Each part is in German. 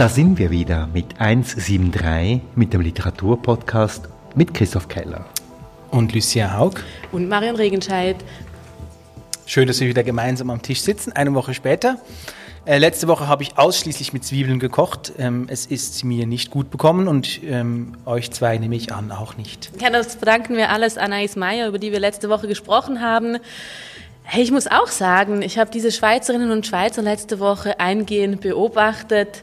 Da sind wir wieder mit 173 mit dem Literaturpodcast mit Christoph Keller. Und Lucia Haug. Und Marion Regenscheid. Schön, dass wir wieder gemeinsam am Tisch sitzen, eine Woche später. Äh, letzte Woche habe ich ausschließlich mit Zwiebeln gekocht. Ähm, es ist mir nicht gut bekommen und ähm, euch zwei nehme ich an auch nicht. Ja, das verdanken wir alles Anais Meyer, über die wir letzte Woche gesprochen haben. Hey, ich muss auch sagen, ich habe diese Schweizerinnen und Schweizer letzte Woche eingehend beobachtet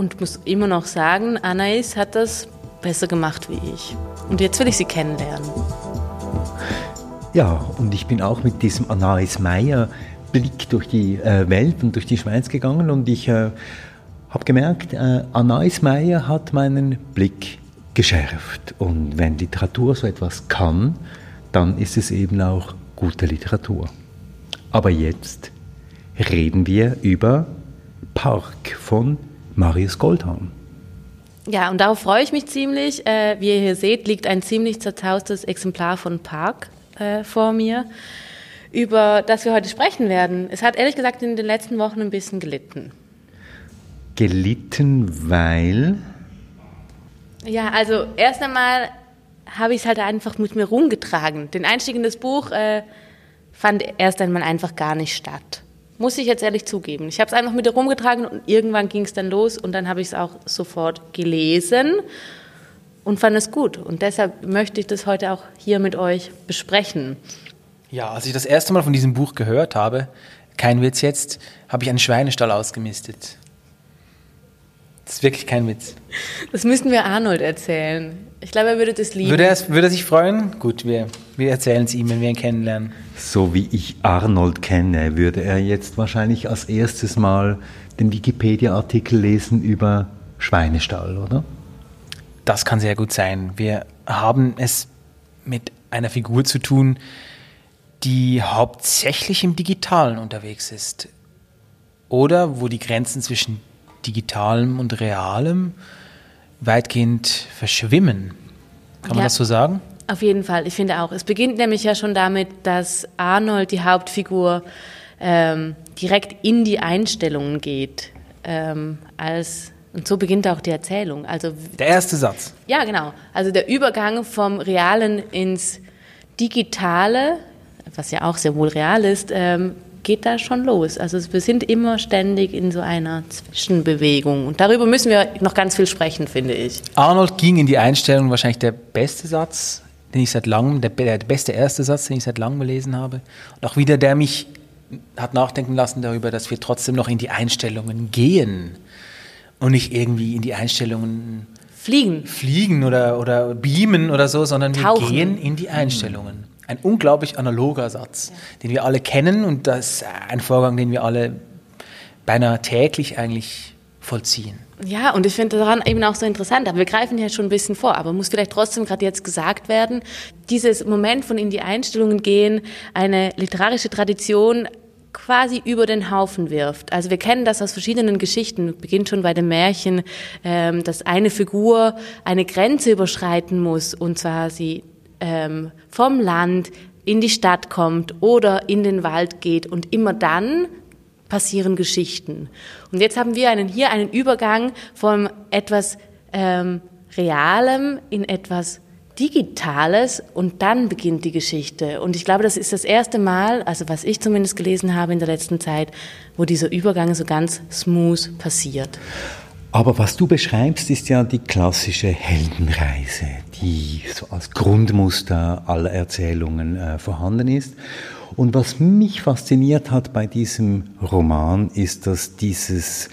und muss immer noch sagen, Anais hat das besser gemacht wie ich. Und jetzt will ich sie kennenlernen. Ja, und ich bin auch mit diesem Anais Meyer Blick durch die äh, Welt und durch die Schweiz gegangen und ich äh, habe gemerkt, äh, Anais Meyer hat meinen Blick geschärft. Und wenn Literatur so etwas kann, dann ist es eben auch gute Literatur. Aber jetzt reden wir über Park von Marius Goldhahn. Ja, und darauf freue ich mich ziemlich. Äh, wie ihr hier seht, liegt ein ziemlich zerzaustes Exemplar von Park äh, vor mir, über das wir heute sprechen werden. Es hat ehrlich gesagt in den letzten Wochen ein bisschen gelitten. Gelitten, weil? Ja, also erst einmal habe ich es halt einfach mit mir rumgetragen. Den Einstieg in das Buch äh, fand erst einmal einfach gar nicht statt. Muss ich jetzt ehrlich zugeben. Ich habe es einfach mit herumgetragen und irgendwann ging es dann los und dann habe ich es auch sofort gelesen und fand es gut. Und deshalb möchte ich das heute auch hier mit euch besprechen. Ja, als ich das erste Mal von diesem Buch gehört habe, kein Witz jetzt, habe ich einen Schweinestall ausgemistet. Das ist wirklich kein Witz. Das müssten wir Arnold erzählen. Ich glaube, er würde das lieben. Würde er, würde er sich freuen? Gut, wir, wir erzählen es ihm, wenn wir ihn kennenlernen. So wie ich Arnold kenne, würde er jetzt wahrscheinlich als erstes Mal den Wikipedia-Artikel lesen über Schweinestall, oder? Das kann sehr gut sein. Wir haben es mit einer Figur zu tun, die hauptsächlich im Digitalen unterwegs ist. Oder wo die Grenzen zwischen Digitalem und Realem weitgehend verschwimmen. Kann man Ja. das so sagen? Auf jeden Fall, ich finde auch. Es beginnt nämlich ja schon damit, dass Arnold, die Hauptfigur, ähm, direkt in die Einstellungen geht. Ähm, als, und so beginnt auch die Erzählung. Also, Der erste Satz. ja, genau. Also der Übergang vom Realen ins Digitale, was ja auch sehr wohl real ist, ähm, geht da schon los. Also wir sind immer ständig in so einer Zwischenbewegung. Und darüber müssen wir noch ganz viel sprechen, finde ich. Arnold ging in die Einstellung wahrscheinlich der beste Satz, den ich seit langem, der, der beste erste Satz, den ich seit langem gelesen habe. Und auch wieder, der mich hat nachdenken lassen darüber, dass wir trotzdem noch in die Einstellungen gehen und nicht irgendwie in die Einstellungen Fliegen. fliegen oder, oder beamen oder so, sondern wir Tauchen. gehen in die Einstellungen. Ein unglaublich analoger Satz, den wir alle kennen und das ist ein Vorgang, den wir alle beinahe täglich eigentlich vollziehen. Ja, und ich finde daran eben auch so interessant, aber wir greifen ja schon ein bisschen vor, aber muss vielleicht trotzdem gerade jetzt gesagt werden, dieses Moment von in die Einstellungen gehen, eine literarische Tradition quasi über den Haufen wirft. Also wir kennen das aus verschiedenen Geschichten, beginnt schon bei dem Märchen, ähm, dass eine Figur eine Grenze überschreiten muss und zwar sie ähm, vom Land in die Stadt kommt oder in den Wald geht und immer dann passieren Geschichten. Und jetzt haben wir einen, hier einen Übergang von etwas ähm, Realem in etwas Digitales und dann beginnt die Geschichte. Und ich glaube, das ist das erste Mal, also was ich zumindest gelesen habe in der letzten Zeit, wo dieser Übergang so ganz smooth passiert. Aber was du beschreibst, ist ja die klassische Heldenreise, die so als Grundmuster aller Erzählungen äh, vorhanden ist. Und was mich fasziniert hat bei diesem Roman, ist, dass dieses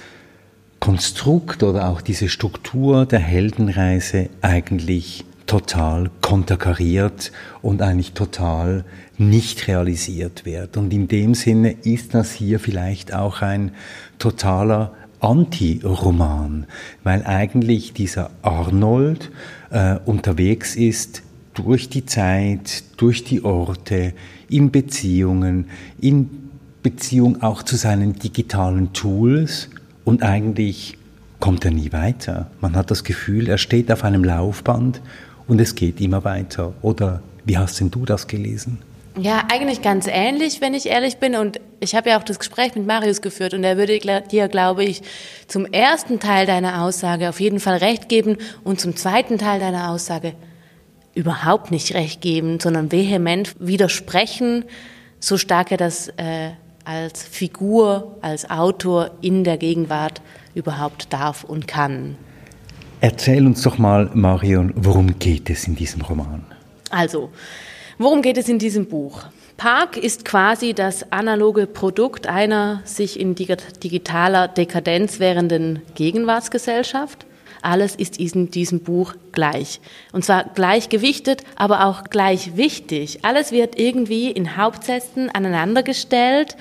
Konstrukt oder auch diese Struktur der Heldenreise eigentlich total konterkariert und eigentlich total nicht realisiert wird. Und in dem Sinne ist das hier vielleicht auch ein totaler Anti-Roman, weil eigentlich dieser Arnold äh, unterwegs ist durch die Zeit, durch die Orte, in Beziehungen, in Beziehung auch zu seinen digitalen Tools und eigentlich kommt er nie weiter. Man hat das Gefühl, er steht auf einem Laufband und es geht immer weiter. Oder wie hast denn du das gelesen? Ja, eigentlich ganz ähnlich, wenn ich ehrlich bin. Und ich habe ja auch das Gespräch mit Marius geführt und er würde dir, glaube ich, zum ersten Teil deiner Aussage auf jeden Fall recht geben und zum zweiten Teil deiner Aussage überhaupt nicht recht geben, sondern vehement widersprechen, so stark er das äh, als Figur, als Autor in der Gegenwart überhaupt darf und kann. Erzähl uns doch mal, Marion, worum geht es in diesem Roman? Also, worum geht es in diesem Buch? Park ist quasi das analoge Produkt einer sich in digitaler Dekadenz währenden Gegenwartsgesellschaft. Alles ist in diesem Buch gleich. Und zwar gleichgewichtet, aber auch gleich wichtig. Alles wird irgendwie in Hauptsätzen aneinandergestellt.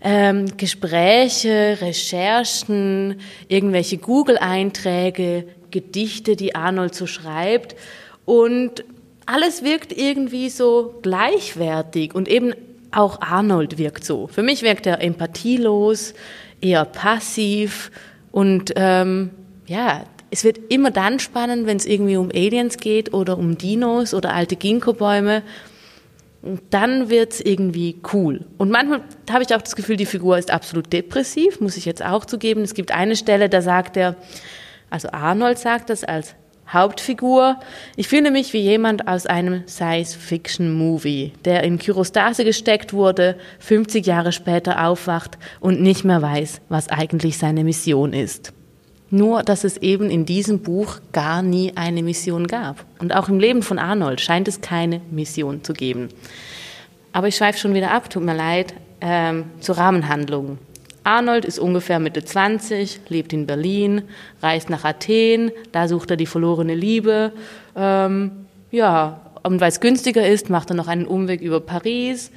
Ähm, Gespräche, Recherchen, irgendwelche Google-Einträge, Gedichte, die Arnold so schreibt. Und alles wirkt irgendwie so gleichwertig und eben auch Arnold wirkt so. Für mich wirkt er empathielos, eher passiv und ähm, ja, es wird immer dann spannend, wenn es irgendwie um Aliens geht oder um Dinos oder alte Ginkgo-Bäume. Dann wird es irgendwie cool. Und manchmal habe ich auch das Gefühl, die Figur ist absolut depressiv, muss ich jetzt auch zugeben. Es gibt eine Stelle, da sagt er, also Arnold sagt das als Hauptfigur. Ich fühle mich wie jemand aus einem Science-Fiction-Movie, der in Kyrostase gesteckt wurde, 50 Jahre später aufwacht und nicht mehr weiß, was eigentlich seine Mission ist. Nur, dass es eben in diesem Buch gar nie eine Mission gab. Und auch im Leben von Arnold scheint es keine Mission zu geben. Aber ich schweife schon wieder ab, tut mir leid, ähm, zur Rahmenhandlung. Arnold ist ungefähr Mitte 20, lebt in Berlin, reist nach Athen, da sucht er die verlorene Liebe. Ähm, ja, und weil es günstiger ist, macht er noch einen Umweg über Paris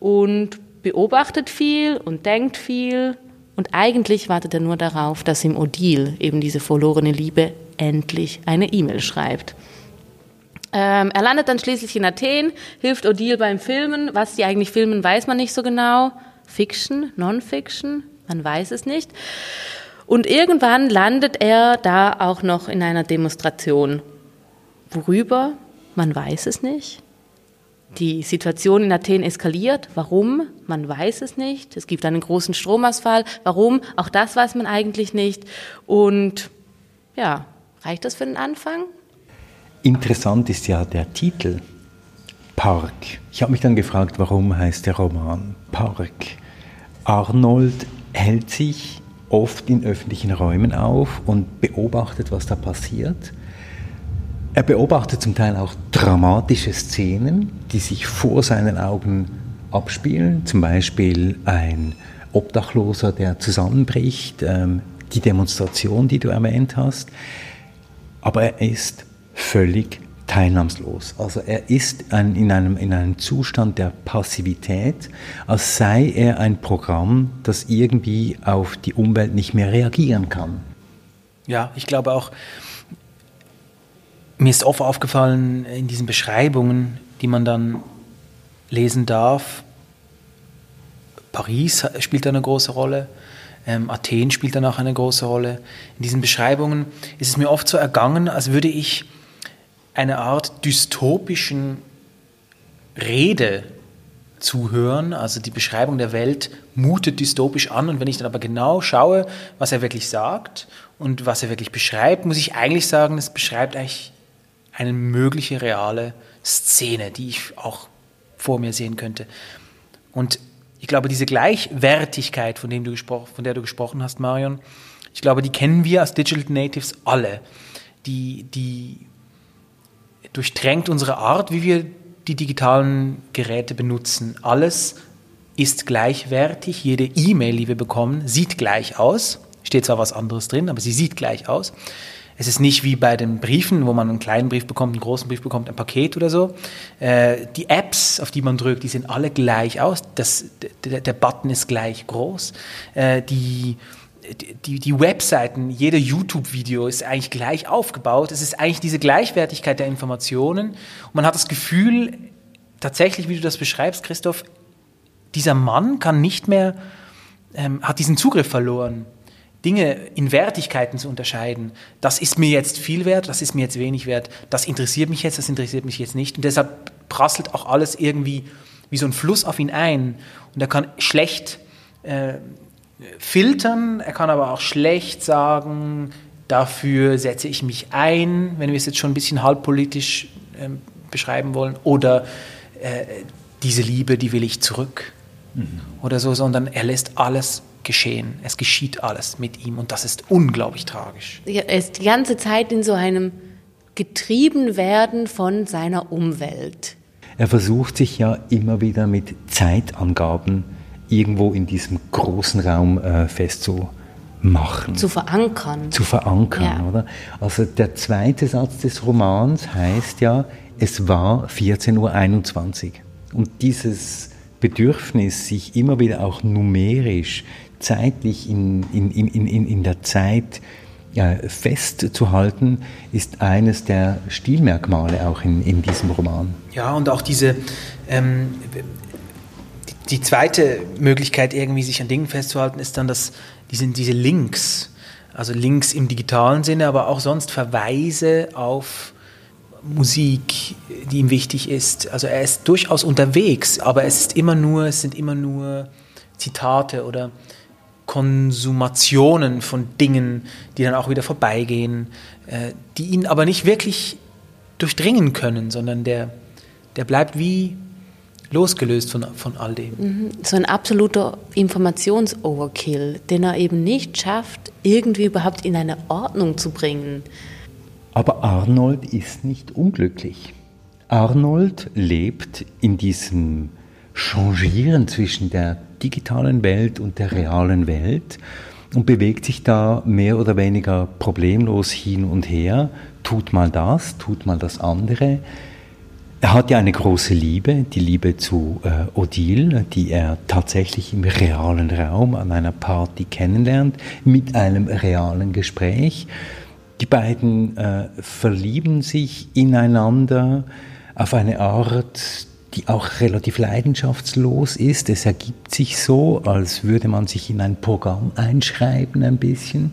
und beobachtet viel und denkt viel, und eigentlich wartet er nur darauf, dass ihm Odile, eben diese verlorene Liebe, endlich eine E-Mail schreibt. Ähm, er landet dann schließlich in Athen, hilft Odile beim Filmen. Was sie eigentlich filmen, weiß man nicht so genau. Fiction, Non-Fiction, man weiß es nicht. Und irgendwann landet er da auch noch in einer Demonstration. Worüber? Man weiß es nicht. Die Situation in Athen eskaliert. Warum? Man weiß es nicht. Es gibt einen großen Stromausfall. Warum? Auch das weiß man eigentlich nicht. Und ja, reicht das für den Anfang? Interessant ist ja der Titel Park. Ich habe mich dann gefragt, warum heißt der Roman Park? Arnold hält sich oft in öffentlichen Räumen auf und beobachtet, was da passiert. Er beobachtet zum Teil auch dramatische Szenen, die sich vor seinen Augen abspielen, zum Beispiel ein Obdachloser, der zusammenbricht, ähm, die Demonstration, die du erwähnt hast. Aber er ist völlig teilnahmslos. Also er ist in, einem, in einem Zustand der Passivität, als sei er ein Programm, das irgendwie auf die Umwelt nicht mehr reagieren kann. Ja, ich glaube auch, mir ist oft aufgefallen in diesen Beschreibungen, die man dann lesen darf, Paris spielt eine große Rolle, ähm, Athen spielt dann auch eine große Rolle. In diesen Beschreibungen ist es mir oft so ergangen, als würde ich eine Art dystopischen Rede zuhören. Also die Beschreibung der Welt mutet dystopisch an. Und wenn ich dann aber genau schaue, was er wirklich sagt und was er wirklich beschreibt, muss ich eigentlich sagen, es beschreibt eigentlich eine mögliche reale Szene, die ich auch vor mir sehen könnte. Und ich glaube, diese Gleichwertigkeit, von, dem du von der du gesprochen hast, Marion, ich glaube, die kennen wir als Digital Natives alle. Die, die durchdrängt unsere Art, wie wir die digitalen Geräte benutzen. Alles ist gleichwertig. Jede E-Mail, die wir bekommen, sieht gleich aus. Steht zwar was anderes drin, aber sie sieht gleich aus. Es ist nicht wie bei den Briefen, wo man einen kleinen Brief bekommt, einen großen Brief bekommt, ein Paket oder so. Äh, die Apps, auf die man drückt, die sehen alle gleich aus. Das, der, Button ist gleich groß. Äh, die, die, die Webseiten, jeder YouTube-Video ist eigentlich gleich aufgebaut. Es ist eigentlich diese Gleichwertigkeit der Informationen. Und man hat das Gefühl, tatsächlich, wie du das beschreibst, Christoph, dieser Mann kann nicht mehr, ähm, hat diesen Zugriff verloren Dinge in Wertigkeiten zu unterscheiden, das ist mir jetzt viel wert, das ist mir jetzt wenig wert, das interessiert mich jetzt, das interessiert mich jetzt nicht. Und deshalb prasselt auch alles irgendwie wie so ein Fluss auf ihn ein. Und er kann schlecht äh, filtern, er kann aber auch schlecht sagen, dafür setze ich mich ein, wenn wir es jetzt schon ein bisschen halbpolitisch äh, beschreiben wollen, oder äh, diese Liebe, die will ich zurück mhm. oder so, sondern er lässt alles geschehen. Es geschieht alles mit ihm und das ist unglaublich tragisch. Er ist die ganze Zeit in so einem getrieben werden von seiner Umwelt. Er versucht sich ja immer wieder mit Zeitangaben irgendwo in diesem großen Raum äh, festzumachen. Zu verankern. Zu verankern, ja. oder? Also der zweite Satz des Romans heißt ja, es war 14.21 Uhr. Und dieses Bedürfnis, sich immer wieder auch numerisch, zeitlich in, in, in, in, in der Zeit ja, festzuhalten, ist eines der Stilmerkmale auch in, in diesem Roman. Ja, und auch diese, ähm, die, zweite Möglichkeit, irgendwie sich an Dingen festzuhalten, ist dann das, diese, diese Links. Also Links im digitalen Sinne, aber auch sonst Verweise auf Musik, die ihm wichtig ist. Also er ist durchaus unterwegs, aber es ist immer nur, es sind immer nur Zitate oder Konsumationen von Dingen, die dann auch wieder vorbeigehen, äh, die ihn aber nicht wirklich durchdringen können, sondern der, der bleibt wie losgelöst von, von all dem. Mhm. So ein absoluter Informations-Overkill, den er eben nicht schafft, irgendwie überhaupt in eine Ordnung zu bringen. Aber Arnold ist nicht unglücklich. Arnold lebt in diesem Changieren zwischen der digitalen Welt und der realen Welt und bewegt sich da mehr oder weniger problemlos hin und her, tut mal das, tut mal das andere. Er hat ja eine große Liebe, die Liebe zu äh, Odile, die er tatsächlich im realen Raum an einer Party kennenlernt, mit einem realen Gespräch. Die beiden äh, verlieben sich ineinander auf eine Art, die auch relativ leidenschaftslos ist. Es ergibt sich so, als würde man sich in ein Programm einschreiben ein bisschen.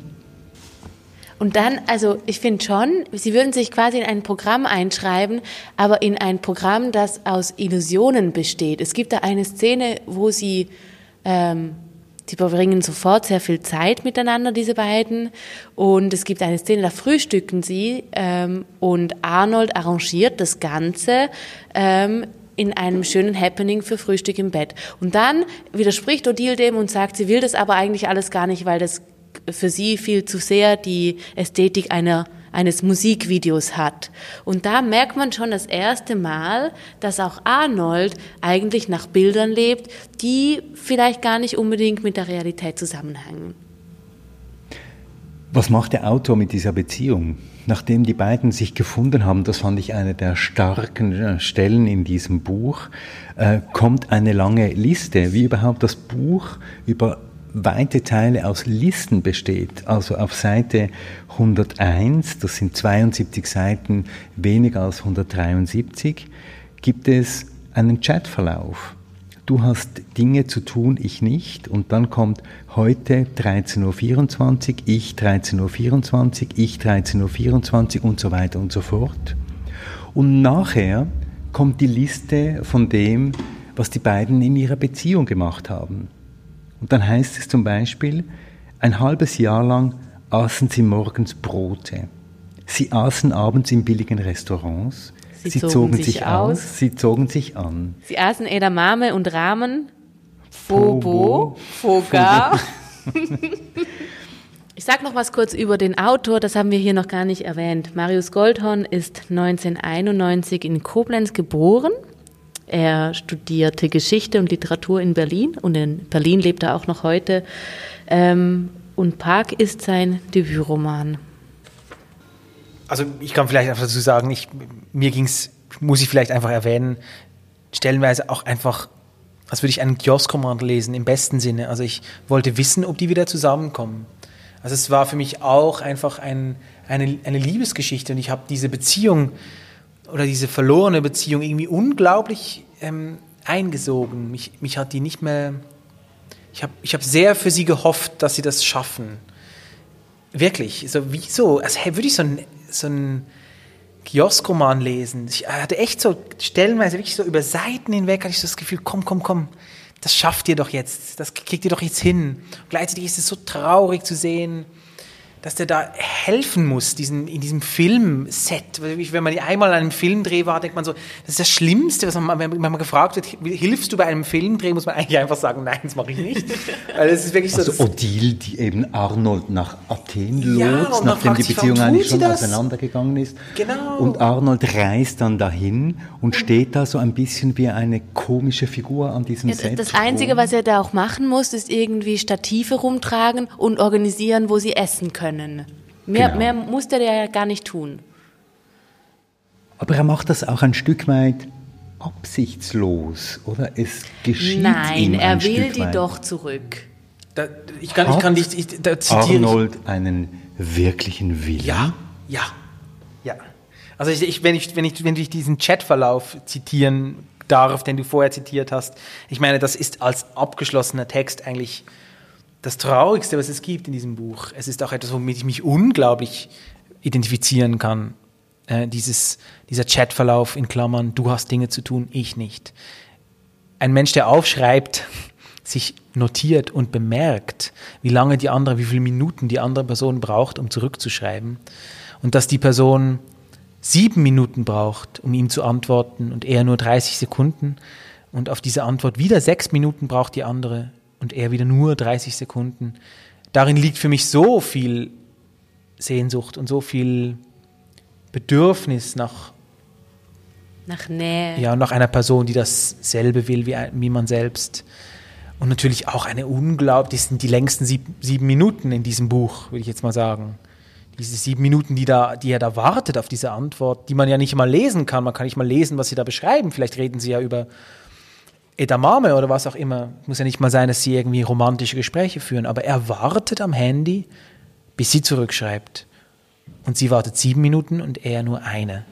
Und dann, also ich finde schon, Sie würden sich quasi in ein Programm einschreiben, aber in ein Programm, das aus Illusionen besteht. Es gibt da eine Szene, wo Sie, ähm, Sie verbringen sofort sehr viel Zeit miteinander, diese beiden. Und es gibt eine Szene, da frühstücken sie ähm, und Arnold arrangiert das Ganze ähm, in einem schönen Happening für Frühstück im Bett. Und dann widerspricht Odile dem und sagt, sie will das aber eigentlich alles gar nicht, weil das für sie viel zu sehr die Ästhetik einer eines Musikvideos hat. Und da merkt man schon das erste Mal, dass auch Arnold eigentlich nach Bildern lebt, die vielleicht gar nicht unbedingt mit der Realität zusammenhängen. Was macht der Autor mit dieser Beziehung? Nachdem die beiden sich gefunden haben, das fand ich eine der starken äh, Stellen in diesem Buch, äh, kommt eine lange Liste, wie überhaupt das Buch über weite Teile aus Listen besteht. Also auf Seite 101, das sind 72 Seiten weniger als 173, gibt es einen Chatverlauf du hast Dinge zu tun, ich nicht. Und dann kommt heute 13.24 Uhr, ich 13.24 Uhr, ich 13.24 Uhr und so weiter und so fort. Und nachher kommt die Liste von dem, was die beiden in ihrer Beziehung gemacht haben. Und dann heißt es zum Beispiel, ein halbes Jahr lang aßen sie morgens Brote. Sie aßen abends in billigen Restaurants. Sie, sie zogen, zogen, sich, aus, sie zogen sich an. Sie aßen Edamame und Rahmen, Fobo, Foga. Ich sage noch was kurz über den Autor, das haben wir hier noch gar nicht erwähnt. Marius Goldhorn ist 1991 in Koblenz geboren. Er studierte Geschichte und Literatur in Berlin und in Berlin lebt er auch noch heute. Ähm, und Park ist sein Debütroman also ich kann vielleicht einfach dazu sagen, ich, mir ging es, muss ich vielleicht einfach erwähnen, stellenweise auch einfach, als würde ich einen Kioskroman lesen, im besten Sinne. Also ich wollte wissen, ob die wieder zusammenkommen. Also es war für mich auch einfach ein, eine, eine Liebesgeschichte und ich habe diese Beziehung oder diese verlorene Beziehung irgendwie unglaublich ähm, eingesogen. Mich, mich hat die nicht mehr, ich habe ich hab sehr für sie gehofft, dass sie das schaffen. Wirklich, so wieso? Also hey, würde ich so ein so einen Kioskroman lesen. Ich hatte echt so stellenweise wirklich so über Seiten hinweg hatte ich so das Gefühl, komm, komm, komm, das schafft ihr doch jetzt, das kriegt ihr doch jetzt hin. Und gleichzeitig ist es so traurig zu sehen, dass der da helfen muss, diesen, in diesem Filmset. Wenn man einmal an einem Filmdreh war, denkt man so, das ist das Schlimmste, was man, wenn man gefragt wird, hilfst du bei einem Filmdreh, muss man eigentlich einfach sagen, nein, das mache ich nicht. Weil es ist wirklich so. Also Odile, die eben Arnold nach Athen lotst, ja, nachdem die Beziehung eigentlich schon auseinandergegangen ist. Genau. Und Arnold reist dann dahin und steht da so ein bisschen wie eine komische Figur an diesem ja, Set. Das Einzige, was er da auch machen muss, ist irgendwie Stative rumtragen und organisieren, wo sie essen können können. Mehr, genau. mehr muss der ja gar nicht tun. Aber er macht das auch ein Stück weit absichtslos, oder? Es geschieht Nein, ihm er ein will Stück die weit. doch zurück. Da, ich kann, ich kann nicht, ich, da zitiere Arnold einen wirklichen Willen? Ja, ja, ja. Also ich, ich, wenn, ich, wenn, ich, wenn ich diesen Chatverlauf zitieren darf, den du vorher zitiert hast, ich meine, das ist als abgeschlossener Text eigentlich das Traurigste, was es gibt in diesem Buch. Es ist auch etwas, womit ich mich unglaublich identifizieren kann. Äh, dieses, dieser Chatverlauf in Klammern, du hast Dinge zu tun, ich nicht. Ein Mensch, der aufschreibt, sich notiert und bemerkt, wie lange die andere, wie viele Minuten die andere Person braucht, um zurückzuschreiben. Und dass die Person sieben Minuten braucht, um ihm zu antworten und er nur 30 Sekunden. Und auf diese Antwort wieder sechs Minuten braucht die andere und er wieder nur 30 Sekunden. Darin liegt für mich so viel Sehnsucht und so viel Bedürfnis nach nach Nähe. Ja, nach einer Person, die dasselbe will wie, wie man selbst. Und natürlich auch eine unglaublich, das sind die längsten sieb, sieben Minuten in diesem Buch, würde ich jetzt mal sagen. Diese sieben Minuten, die, da, die er da wartet auf diese Antwort, die man ja nicht mal lesen kann. Man kann nicht mal lesen, was sie da beschreiben. Vielleicht reden sie ja über Edamame oder was auch immer. Muss ja nicht mal sein, dass sie irgendwie romantische Gespräche führen, aber er wartet am Handy, bis sie zurückschreibt. Und sie wartet sieben Minuten und er nur eine.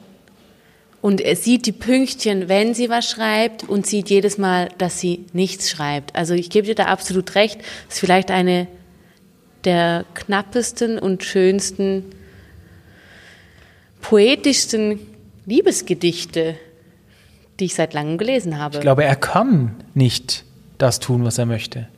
Und er sieht die Pünktchen, wenn sie was schreibt und sieht jedes Mal, dass sie nichts schreibt. Also ich gebe dir da absolut recht. Das ist vielleicht eine der knappesten und schönsten, poetischsten Liebesgedichte, die ich seit langem gelesen habe. Ich glaube, er kann nicht das tun, was er möchte.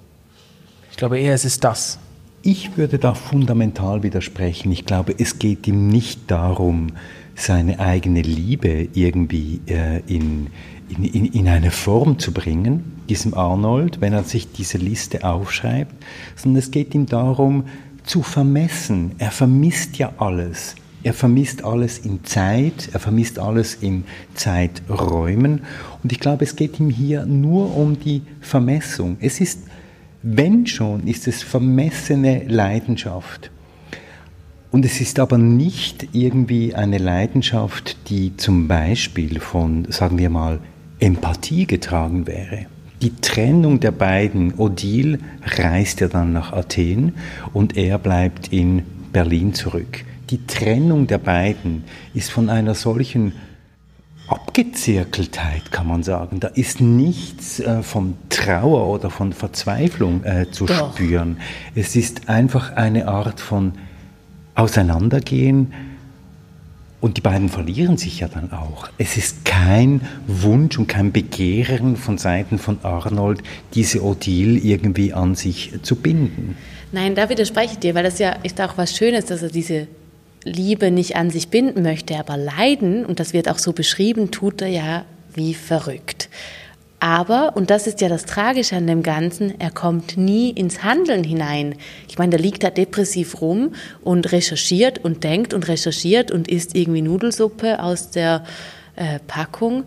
Ich glaube eher, es ist das. Ich würde da fundamental widersprechen. Ich glaube, es geht ihm nicht darum, seine eigene Liebe irgendwie äh, in, in, in, in eine Form zu bringen, diesem Arnold, wenn er sich diese Liste aufschreibt, sondern es geht ihm darum, zu vermessen. Er vermisst ja alles. Er vermisst alles in Zeit, er vermisst alles in Zeiträumen. Und ich glaube, es geht ihm hier nur um die Vermessung. Es ist, wenn schon, ist es vermessene Leidenschaft. Und es ist aber nicht irgendwie eine Leidenschaft, die zum Beispiel von, sagen wir mal, Empathie getragen wäre. Die Trennung der beiden, Odile reist ja dann nach Athen und er bleibt in Berlin zurück die Trennung der beiden ist von einer solchen Abgezirkeltheit, kann man sagen. Da ist nichts äh, von Trauer oder von Verzweiflung äh, zu Doch. spüren. Es ist einfach eine Art von Auseinandergehen und die beiden verlieren sich ja dann auch. Es ist kein Wunsch und kein Begehren von Seiten von Arnold, diese Odile irgendwie an sich zu binden. Nein, da widerspreche ich dir, weil das ja ist auch was Schönes, dass er diese Liebe nicht an sich binden möchte, aber leiden, und das wird auch so beschrieben, tut er ja wie verrückt. Aber, und das ist ja das Tragische an dem Ganzen, er kommt nie ins Handeln hinein. Ich meine, der liegt da depressiv rum und recherchiert und denkt und recherchiert und isst irgendwie Nudelsuppe aus der äh, Packung,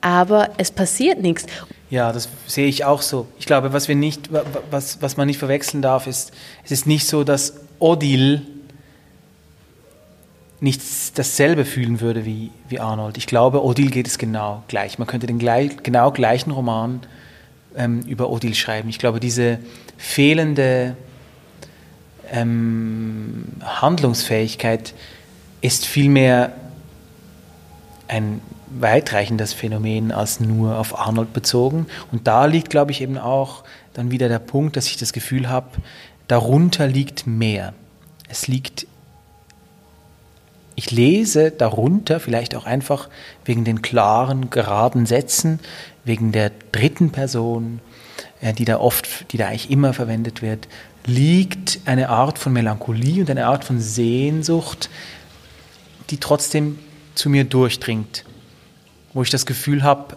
aber es passiert nichts. Ja, das sehe ich auch so. Ich glaube, was wir nicht, was, was man nicht verwechseln darf, ist, es ist nicht so, dass Odile nicht dasselbe fühlen würde wie, wie Arnold. Ich glaube, Odile geht es genau gleich. Man könnte den gleich, genau gleichen Roman ähm, über Odile schreiben. Ich glaube, diese fehlende ähm, Handlungsfähigkeit ist vielmehr ein weitreichendes Phänomen als nur auf Arnold bezogen. Und da liegt, glaube ich, eben auch dann wieder der Punkt, dass ich das Gefühl habe, darunter liegt mehr. Es liegt ich lese darunter vielleicht auch einfach wegen den klaren, geraden Sätzen, wegen der dritten Person, die da oft, die da eigentlich immer verwendet wird, liegt eine Art von Melancholie und eine Art von Sehnsucht, die trotzdem zu mir durchdringt, wo ich das Gefühl habe,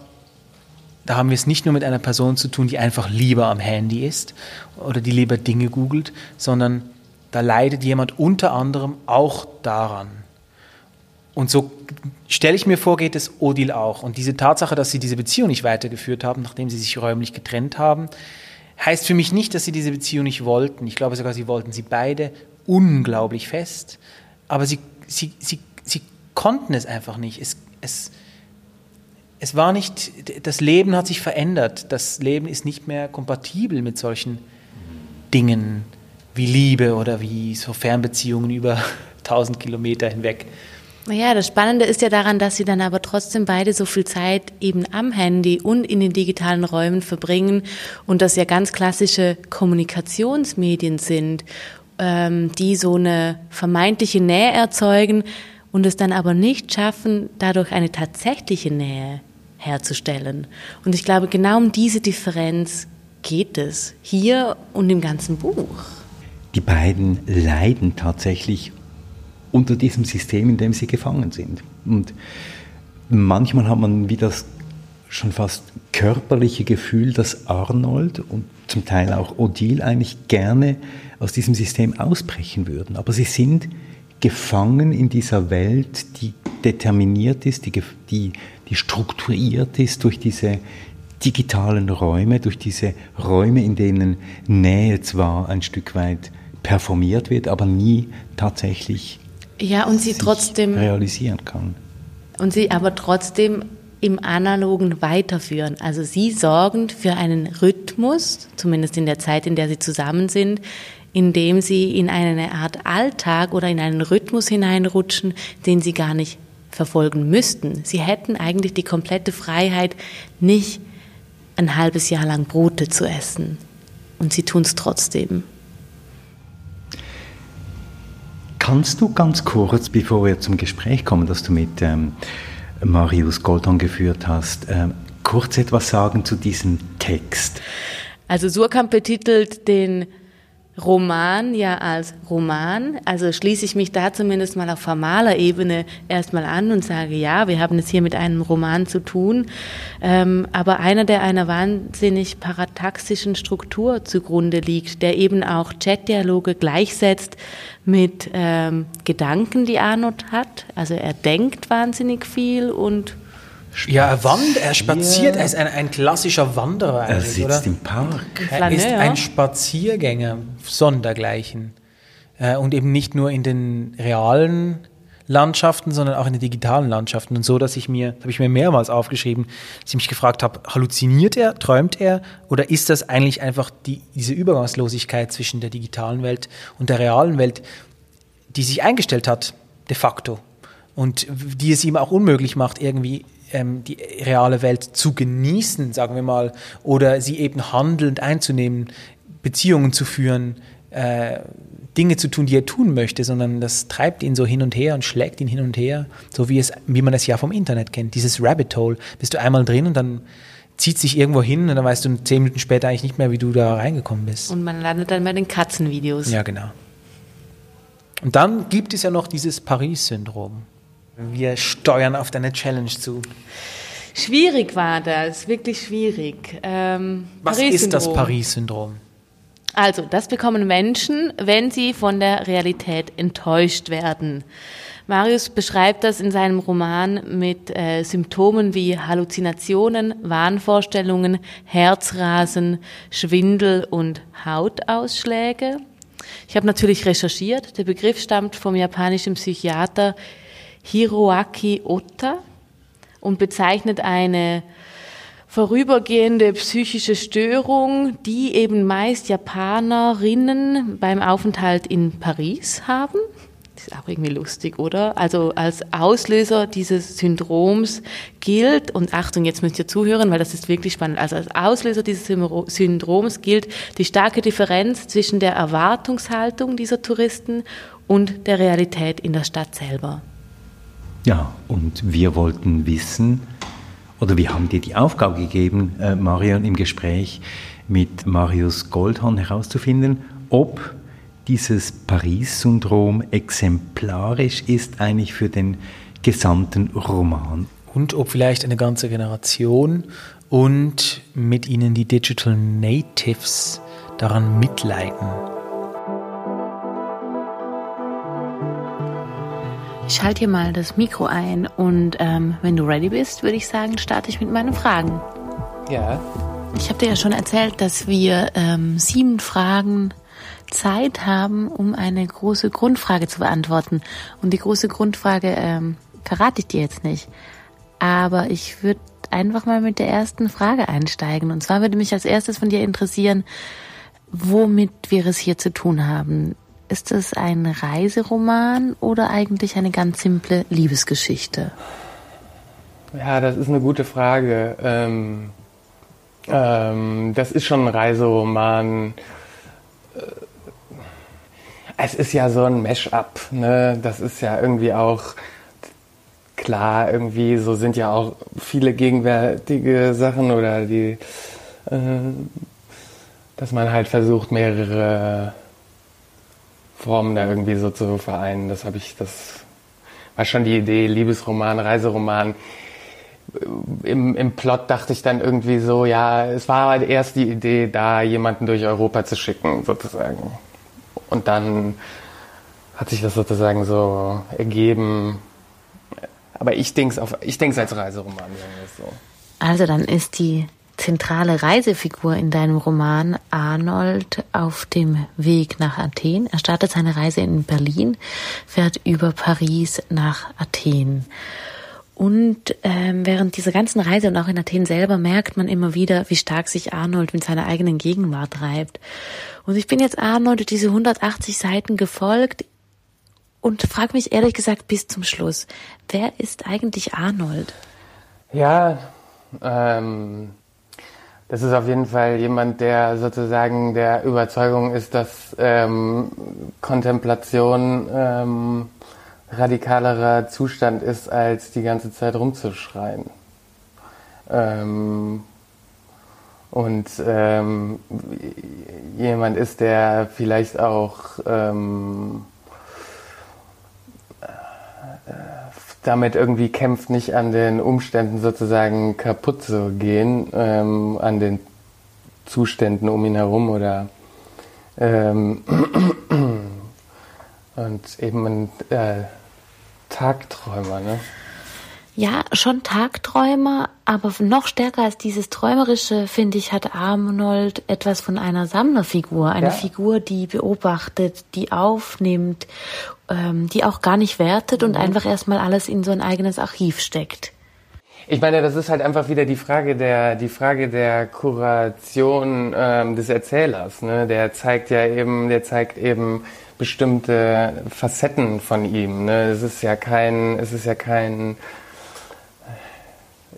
da haben wir es nicht nur mit einer Person zu tun, die einfach lieber am Handy ist oder die lieber Dinge googelt, sondern da leidet jemand unter anderem auch daran. Und so stelle ich mir vor, geht es Odil auch. Und diese Tatsache, dass sie diese Beziehung nicht weitergeführt haben, nachdem sie sich räumlich getrennt haben, heißt für mich nicht, dass sie diese Beziehung nicht wollten. Ich glaube sogar, sie wollten sie beide unglaublich fest. Aber sie, sie, sie, sie konnten es einfach nicht. Es, es, es war nicht, das Leben hat sich verändert. Das Leben ist nicht mehr kompatibel mit solchen Dingen wie Liebe oder wie so Fernbeziehungen über tausend Kilometer hinweg. Naja, das Spannende ist ja daran, dass sie dann aber trotzdem beide so viel Zeit eben am Handy und in den digitalen Räumen verbringen und das ja ganz klassische Kommunikationsmedien sind, ähm, die so eine vermeintliche Nähe erzeugen und es dann aber nicht schaffen, dadurch eine tatsächliche Nähe herzustellen. Und ich glaube, genau um diese Differenz geht es hier und im ganzen Buch. Die beiden leiden tatsächlich unter diesem System, in dem sie gefangen sind. Und manchmal hat man wie das schon fast körperliche Gefühl, dass Arnold und zum Teil auch Odile eigentlich gerne aus diesem System ausbrechen würden. Aber sie sind gefangen in dieser Welt, die determiniert ist, die, die, die strukturiert ist durch diese digitalen Räume, durch diese Räume, in denen Nähe zwar ein Stück weit performiert wird, aber nie tatsächlich ja, und sie trotzdem realisieren kann. Und sie aber trotzdem im Analogen weiterführen. Also sie sorgen für einen Rhythmus, zumindest in der Zeit, in der sie zusammen sind, indem sie in eine Art Alltag oder in einen Rhythmus hineinrutschen, den sie gar nicht verfolgen müssten. Sie hätten eigentlich die komplette Freiheit, nicht ein halbes Jahr lang Brote zu essen. Und sie tun es trotzdem. Kannst du ganz kurz, bevor wir zum Gespräch kommen, das du mit ähm, Marius Goldhorn geführt hast, ähm, kurz etwas sagen zu diesem Text? Also Surkamp betitelt den Roman ja als Roman. Also schließe ich mich da zumindest mal auf formaler Ebene erstmal an und sage, ja, wir haben es hier mit einem Roman zu tun, ähm, aber einer, der einer wahnsinnig parataxischen Struktur zugrunde liegt, der eben auch Chatdialoge gleichsetzt mit ähm, Gedanken, die Arnold hat. Also er denkt wahnsinnig viel und ja, er, wand, er spaziert, er ist ein, ein klassischer Wanderer. Er sitzt oder? im Park. Er ist ein Spaziergänger, sondergleichen. Äh, und eben nicht nur in den realen Landschaften, sondern auch in den digitalen Landschaften. Und so, dass ich mir, habe ich mir mehrmals aufgeschrieben, dass ich mich gefragt habe, halluziniert er, träumt er oder ist das eigentlich einfach die, diese Übergangslosigkeit zwischen der digitalen Welt und der realen Welt, die sich eingestellt hat, de facto. Und die es ihm auch unmöglich macht, irgendwie ähm, die reale Welt zu genießen, sagen wir mal, oder sie eben handelnd einzunehmen, Beziehungen zu führen, äh, Dinge zu tun, die er tun möchte, sondern das treibt ihn so hin und her und schlägt ihn hin und her, so wie, es, wie man es ja vom Internet kennt. Dieses Rabbit Hole, bist du einmal drin und dann zieht sich irgendwo hin und dann weißt du zehn Minuten später eigentlich nicht mehr, wie du da reingekommen bist. Und man landet dann bei den Katzenvideos. Ja, genau. Und dann gibt es ja noch dieses Paris-Syndrom. Wir steuern auf deine Challenge zu. Schwierig war das, wirklich schwierig. Ähm, Was ist das Paris-Syndrom? Also, das bekommen Menschen, wenn sie von der Realität enttäuscht werden. Marius beschreibt das in seinem Roman mit äh, Symptomen wie Halluzinationen, Wahnvorstellungen, Herzrasen, Schwindel und Hautausschläge. Ich habe natürlich recherchiert. Der Begriff stammt vom japanischen Psychiater Hiroaki Ota und bezeichnet eine vorübergehende psychische Störung, die eben meist Japanerinnen beim Aufenthalt in Paris haben. Das ist auch irgendwie lustig, oder? Also als Auslöser dieses Syndroms gilt, und Achtung, jetzt müsst ihr zuhören, weil das ist wirklich spannend, also als Auslöser dieses Syndroms gilt die starke Differenz zwischen der Erwartungshaltung dieser Touristen und der Realität in der Stadt selber. Ja, und wir wollten wissen, oder wir haben dir die Aufgabe gegeben, äh, Marion, im Gespräch mit Marius Goldhorn herauszufinden, ob dieses Paris-Syndrom exemplarisch ist eigentlich für den gesamten Roman. Und ob vielleicht eine ganze Generation und mit ihnen die Digital Natives daran mitleiden. Ich schalte hier mal das Mikro ein und ähm, wenn du ready bist, würde ich sagen, starte ich mit meinen Fragen. Ja. Ich habe dir ja schon erzählt, dass wir ähm, sieben Fragen Zeit haben, um eine große Grundfrage zu beantworten. Und die große Grundfrage ähm, verrate ich dir jetzt nicht. Aber ich würde einfach mal mit der ersten Frage einsteigen. Und zwar würde mich als erstes von dir interessieren, womit wir es hier zu tun haben. Ist es ein Reiseroman oder eigentlich eine ganz simple Liebesgeschichte? Ja, das ist eine gute Frage. Ähm, ähm, das ist schon ein Reiseroman. Äh, es ist ja so ein Mash-up. Ne? Das ist ja irgendwie auch klar, irgendwie so sind ja auch viele gegenwärtige Sachen oder die, äh, dass man halt versucht, mehrere Formen da irgendwie so zu vereinen. Das habe ich, das war schon die Idee, Liebesroman, Reiseroman. Im, Im Plot dachte ich dann irgendwie so, ja, es war halt erst die Idee, da jemanden durch Europa zu schicken, sozusagen. Und dann hat sich das sozusagen so ergeben, aber ich denke es ich denk's als Reiseroman, sagen wir so. Also dann ist die zentrale Reisefigur in deinem Roman Arnold auf dem Weg nach Athen. Er startet seine Reise in Berlin, fährt über Paris nach Athen. Und ähm, während dieser ganzen Reise und auch in Athen selber merkt man immer wieder, wie stark sich Arnold mit seiner eigenen Gegenwart treibt. Und ich bin jetzt Arnold diese 180 Seiten gefolgt und frage mich ehrlich gesagt bis zum Schluss, wer ist eigentlich Arnold? Ja, ähm, das ist auf jeden Fall jemand, der sozusagen der Überzeugung ist, dass ähm, Kontemplation ähm, radikalerer Zustand ist, als die ganze Zeit rumzuschreien. Ähm, und ähm, jemand ist, der vielleicht auch ähm, damit irgendwie kämpft, nicht an den Umständen sozusagen kaputt zu gehen, ähm, an den Zuständen um ihn herum oder ähm, und eben ein äh, Tagträumer, ne? Ja, schon Tagträumer, aber noch stärker als dieses Träumerische, finde ich, hat Arnold etwas von einer Sammlerfigur. Eine ja. Figur, die beobachtet, die aufnimmt, ähm, die auch gar nicht wertet und mhm. einfach erstmal alles in so ein eigenes Archiv steckt. Ich meine, das ist halt einfach wieder die Frage der die Frage der Kuration ähm, des Erzählers. Ne? Der zeigt ja eben, der zeigt eben bestimmte Facetten von ihm. Ne? Es ist ja kein, es ist ja kein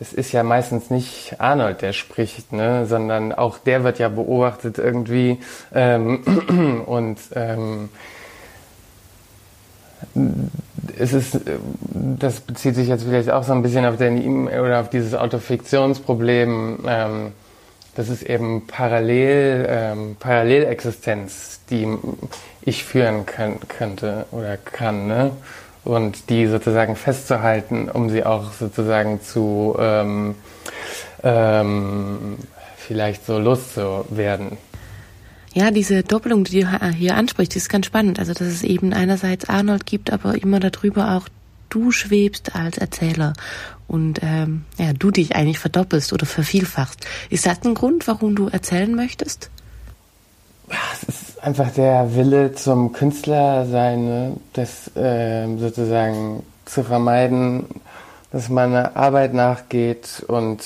es ist ja meistens nicht Arnold, der spricht, ne, sondern auch der wird ja beobachtet irgendwie ähm, und ähm, es ist, das bezieht sich jetzt vielleicht auch so ein bisschen auf den oder auf dieses Autofiktionsproblem. Ähm, das ist eben parallel, ähm, Parallelexistenz, die ich führen können, könnte oder kann. Ne? Und die sozusagen festzuhalten, um sie auch sozusagen zu ähm, ähm, vielleicht so loszuwerden. Ja, diese Doppelung, die du hier ansprichst, ist ganz spannend. Also, dass es eben einerseits Arnold gibt, aber immer darüber auch du schwebst als Erzähler und ähm, ja, du dich eigentlich verdoppelst oder vervielfachst. Ist das ein Grund, warum du erzählen möchtest? Es ist einfach der Wille zum Künstler sein, ne? das äh, sozusagen zu vermeiden, dass man einer Arbeit nachgeht und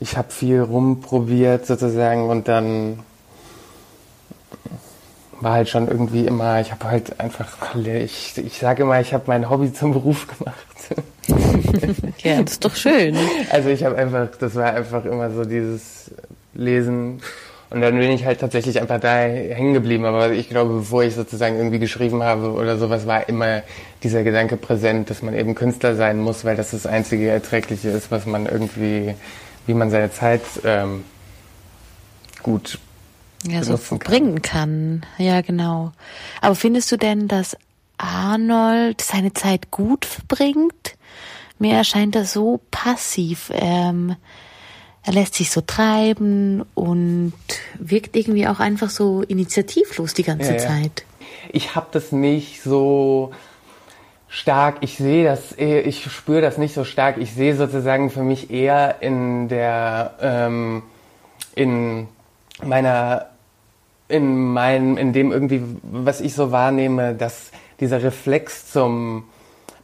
ich habe viel rumprobiert sozusagen und dann war halt schon irgendwie immer, ich habe halt einfach, ich, ich sage immer, ich habe mein Hobby zum Beruf gemacht. ja, das ist doch schön. Also ich habe einfach, das war einfach immer so dieses Lesen Und dann bin ich halt tatsächlich einfach da hängen geblieben. Aber ich glaube, bevor ich sozusagen irgendwie geschrieben habe oder sowas, war immer dieser Gedanke präsent, dass man eben Künstler sein muss, weil das das einzige Erträgliche ist, was man irgendwie, wie man seine Zeit ähm, gut ja, so verbringen kann. kann. Ja, genau. Aber findest du denn, dass Arnold seine Zeit gut verbringt? Mir erscheint er so passiv. Ähm, er lässt sich so treiben und wirkt irgendwie auch einfach so initiativlos die ganze ja, Zeit. Ich habe das nicht so stark, ich sehe das, ich spüre das nicht so stark. Ich sehe sozusagen für mich eher in der, ähm, in meiner, in meinem, in dem irgendwie, was ich so wahrnehme, dass dieser Reflex zum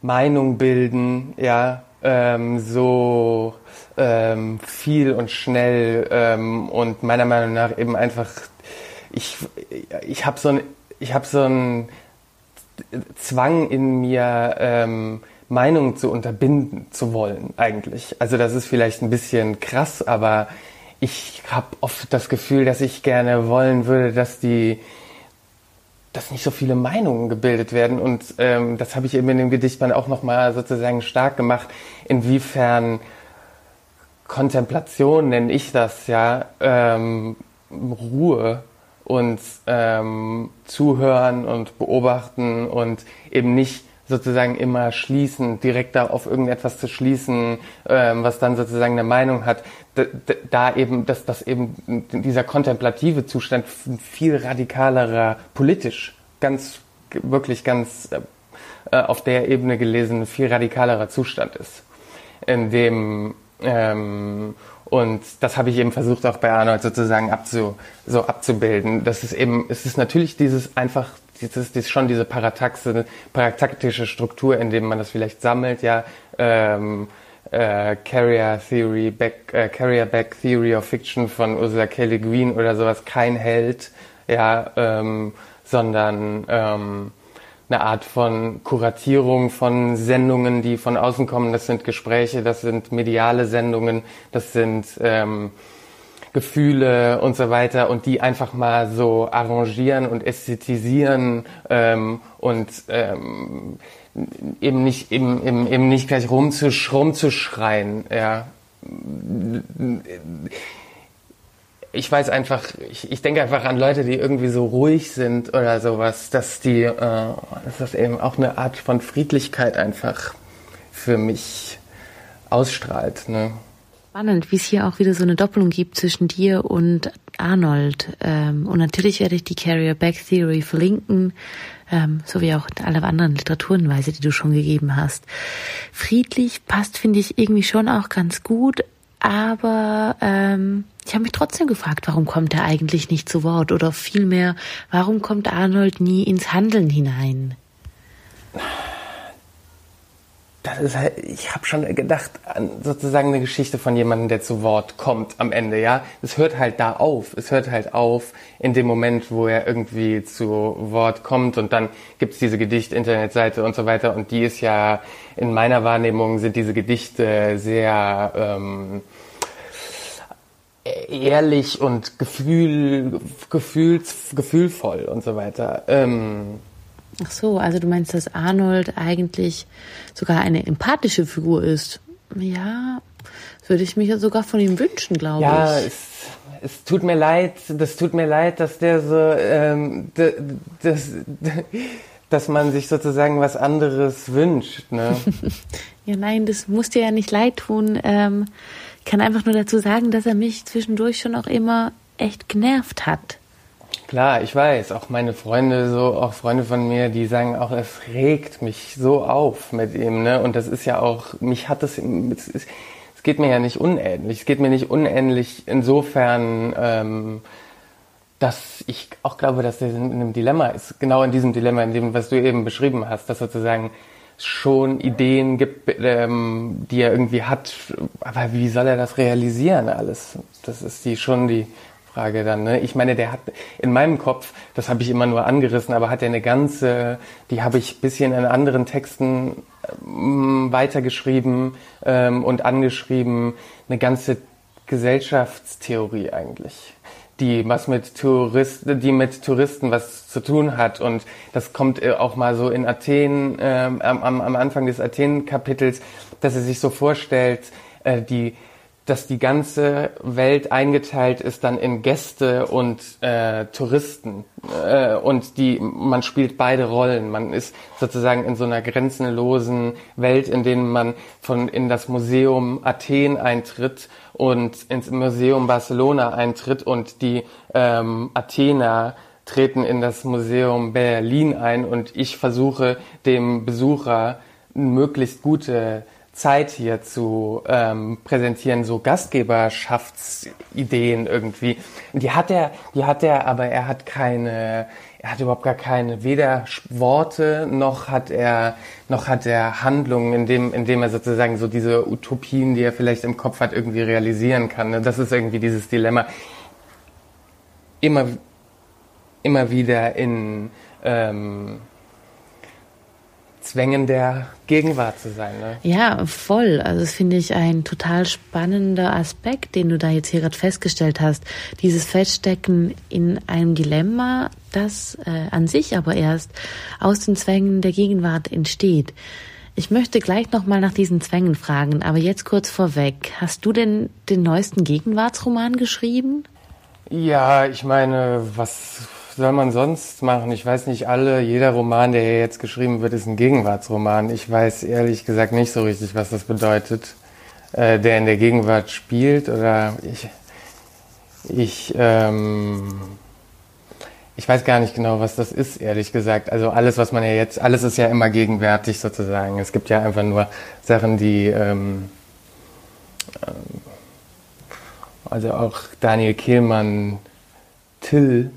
Meinung bilden, ja, ähm, so ähm, viel und schnell ähm, und meiner Meinung nach eben einfach, ich, ich habe so ein, ich habe so einen Zwang in mir, ähm, Meinungen zu unterbinden zu wollen eigentlich. Also das ist vielleicht ein bisschen krass, aber ich habe oft das Gefühl, dass ich gerne wollen würde, dass die dass nicht so viele Meinungen gebildet werden. Und ähm, das habe ich eben in dem Gedichtband auch nochmal sozusagen stark gemacht, inwiefern Kontemplation nenne ich das ja, ähm, Ruhe und ähm, zuhören und beobachten und eben nicht sozusagen immer schließen, direkt da auf irgendetwas zu schließen, ähm, was dann sozusagen eine Meinung hat, da, da eben, dass das eben dieser kontemplative Zustand viel radikalerer politisch, ganz wirklich ganz äh, auf der Ebene gelesen, viel radikalerer Zustand ist, in dem ähm, und das habe ich eben versucht auch bei Arnold sozusagen abzu, so abzubilden. Das ist eben, es ist natürlich dieses einfach das ist, das schon diese parataxe, parataktische Struktur, in dem man das vielleicht sammelt, ja, ähm, äh, Carrier Theory, Back, äh, Carrier Back Theory of Fiction von Ursula K. Le Guin oder sowas, kein Held, ja, ähm, sondern ähm, eine Art von Kuratierung von Sendungen, die von außen kommen. Das sind Gespräche, das sind mediale Sendungen, das sind ähm, Gefühle und so weiter und die einfach mal so arrangieren und ästhetisieren ähm, und ähm, eben nicht eben, eben, eben nicht gleich rumzusch rumzuschreien. Ja. Ich weiß einfach, ich, ich denke einfach an Leute, die irgendwie so ruhig sind oder sowas, dass die, äh, dass das eben auch eine Art von Friedlichkeit einfach für mich ausstrahlt. Ne? Spannend, wie es hier auch wieder so eine Doppelung gibt zwischen dir und Arnold. Ähm, und natürlich werde ich die Carrier Back Theory verlinken, ähm, so wie auch alle anderen Literaturenweise, die du schon gegeben hast. Friedlich passt, finde ich, irgendwie schon auch ganz gut, aber ähm, ich habe mich trotzdem gefragt, warum kommt er eigentlich nicht zu Wort? Oder vielmehr, warum kommt Arnold nie ins Handeln hinein? Das ist halt, ich habe schon gedacht an sozusagen eine Geschichte von jemandem, der zu Wort kommt am Ende, ja. Es hört halt da auf. Es hört halt auf in dem Moment, wo er irgendwie zu Wort kommt und dann gibt's diese Gedicht-Internetseite und so weiter und die ist ja, in meiner Wahrnehmung sind diese Gedichte sehr ähm, ehrlich und gefühl, gefühls, gefühlvoll und so weiter. Ähm, Ach so, also du meinst, dass Arnold eigentlich sogar eine empathische Figur ist? Ja, würde ich mich ja sogar von ihm wünschen, glaube ja, ich. Ja, es, es tut mir leid, das tut mir leid, dass der so, ähm, das, dass man sich sozusagen was anderes wünscht. Ne? ja, nein, das muss dir ja nicht leid tun. Ähm, ich kann einfach nur dazu sagen, dass er mich zwischendurch schon auch immer echt genervt hat. Klar, ich weiß, auch meine Freunde, so auch Freunde von mir, die sagen auch, es regt mich so auf mit ihm, ne? Und das ist ja auch, mich hat es, es, es geht mir ja nicht unähnlich. Es geht mir nicht unähnlich insofern, ähm, dass ich auch glaube, dass er in einem Dilemma ist, genau in diesem Dilemma, in dem, was du eben beschrieben hast, dass sozusagen schon Ideen gibt, ähm, die er irgendwie hat, aber wie soll er das realisieren alles? Das ist die schon die Frage dann. Ne? Ich meine, der hat in meinem Kopf, das habe ich immer nur angerissen, aber hat er eine ganze, die habe ich bisschen in anderen Texten ähm, weitergeschrieben ähm, und angeschrieben, eine ganze Gesellschaftstheorie eigentlich, die was mit Touristen, die mit Touristen was zu tun hat. Und das kommt äh, auch mal so in Athen, äh, am, am Anfang des Athen-Kapitels, dass er sich so vorstellt, äh, die dass die ganze Welt eingeteilt ist dann in Gäste und äh, Touristen äh, und die man spielt beide Rollen. Man ist sozusagen in so einer grenzenlosen Welt, in denen man von in das Museum Athen eintritt und ins Museum Barcelona eintritt und die ähm, Athener treten in das Museum Berlin ein und ich versuche dem Besucher möglichst gute Zeit hier zu ähm, präsentieren, so Gastgeberschaftsideen irgendwie. Die hat er, die hat er, aber er hat keine, er hat überhaupt gar keine weder Worte noch hat er noch hat er Handlungen, indem indem er sozusagen so diese Utopien, die er vielleicht im Kopf hat, irgendwie realisieren kann. Ne? Das ist irgendwie dieses Dilemma. Immer immer wieder in ähm, Zwängen der Gegenwart zu sein. Ne? Ja, voll. Also das finde ich ein total spannender Aspekt, den du da jetzt hier gerade festgestellt hast. Dieses Feststecken in einem Dilemma, das äh, an sich aber erst aus den Zwängen der Gegenwart entsteht. Ich möchte gleich nochmal nach diesen Zwängen fragen, aber jetzt kurz vorweg. Hast du denn den neuesten Gegenwartsroman geschrieben? Ja, ich meine, was soll man sonst machen? Ich weiß nicht alle, jeder Roman, der hier jetzt geschrieben wird, ist ein Gegenwartsroman. Ich weiß ehrlich gesagt nicht so richtig, was das bedeutet, äh, der in der Gegenwart spielt oder ich, ich, ähm, ich weiß gar nicht genau, was das ist, ehrlich gesagt. Also alles, was man ja jetzt, alles ist ja immer gegenwärtig sozusagen. Es gibt ja einfach nur Sachen, die, ähm, ähm also auch Daniel Kehlmann, Till,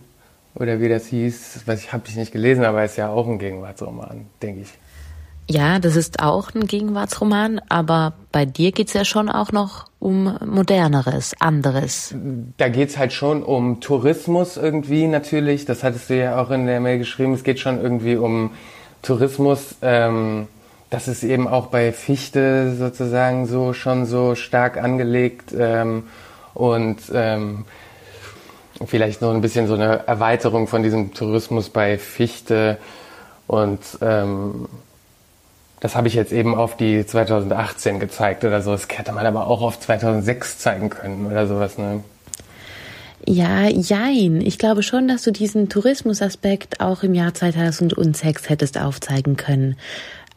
oder wie das hieß, was ich habe ich nicht gelesen, aber ist ja auch ein Gegenwartsroman, denke ich. Ja, das ist auch ein Gegenwartsroman, aber bei dir geht's ja schon auch noch um moderneres, anderes. Da geht's halt schon um Tourismus irgendwie natürlich. Das hattest du ja auch in der Mail geschrieben. Es geht schon irgendwie um Tourismus. Ähm, das ist eben auch bei Fichte sozusagen so schon so stark angelegt. Ähm, und ähm, vielleicht noch ein bisschen so eine Erweiterung von diesem Tourismus bei Fichte und ähm, das habe ich jetzt eben auf die 2018 gezeigt oder so. Das hätte man aber auch auf 2006 zeigen können oder sowas. Ne? Ja, jein. Ich glaube schon, dass du diesen Tourismusaspekt auch im Jahr 2006 hättest aufzeigen können.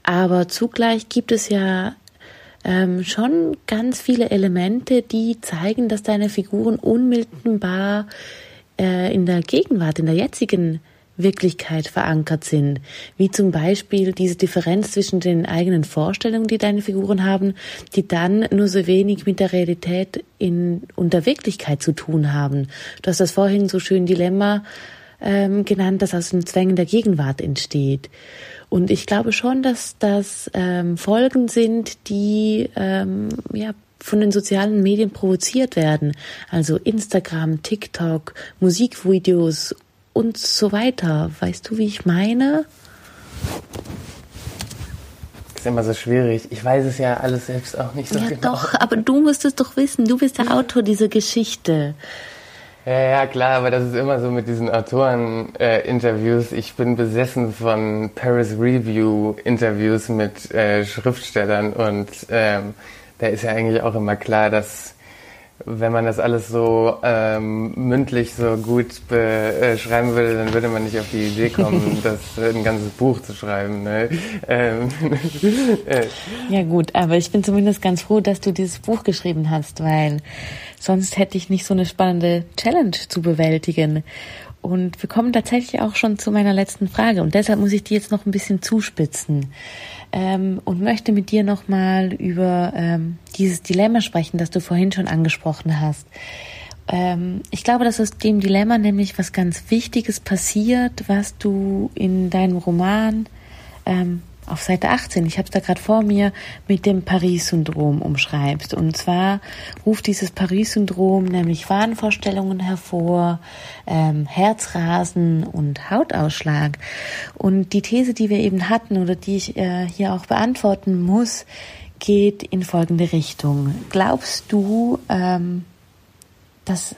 Aber zugleich gibt es ja ähm, schon ganz viele Elemente, die zeigen, dass deine Figuren unmittelbar äh, in der Gegenwart, in der jetzigen Wirklichkeit verankert sind. Wie zum Beispiel diese Differenz zwischen den eigenen Vorstellungen, die deine Figuren haben, die dann nur so wenig mit der Realität in, und der Wirklichkeit zu tun haben. Du hast das vorhin so schön Dilemma ähm, genannt, das aus den Zwängen der Gegenwart entsteht. Und ich glaube schon, dass das ähm, Folgen sind, die ähm, ja von den sozialen Medien provoziert werden. Also Instagram, TikTok, Musikvideos und so weiter. Weißt du, wie ich meine? Das ist immer so schwierig. Ich weiß es ja alles selbst auch nicht so ja, genau. Doch, aber du musst es doch wissen. Du bist der Autor dieser Geschichte. Ja, ja, klar, aber das ist immer so mit diesen Autoren-Interviews. Äh, ich bin besessen von Paris Review-Interviews mit äh, Schriftstellern und ähm, da ist ja eigentlich auch immer klar, dass wenn man das alles so ähm, mündlich so gut beschreiben würde, dann würde man nicht auf die Idee kommen, das ein ganzes Buch zu schreiben. Ne? Ähm, äh. Ja gut, aber ich bin zumindest ganz froh, dass du dieses Buch geschrieben hast, weil sonst hätte ich nicht so eine spannende Challenge zu bewältigen. Und wir kommen tatsächlich auch schon zu meiner letzten Frage und deshalb muss ich die jetzt noch ein bisschen zuspitzen ähm, und möchte mit dir nochmal über ähm, dieses Dilemma sprechen, das du vorhin schon angesprochen hast. Ähm, ich glaube, dass aus dem Dilemma nämlich was ganz Wichtiges passiert, was du in deinem Roman ähm, auf Seite 18, ich habe es da gerade vor mir, mit dem Paris-Syndrom umschreibst. Und zwar ruft dieses Paris-Syndrom nämlich Wahnvorstellungen hervor, ähm, Herzrasen und Hautausschlag. Und die These, die wir eben hatten oder die ich äh, hier auch beantworten muss, geht in folgende Richtung. Glaubst du, ähm, dass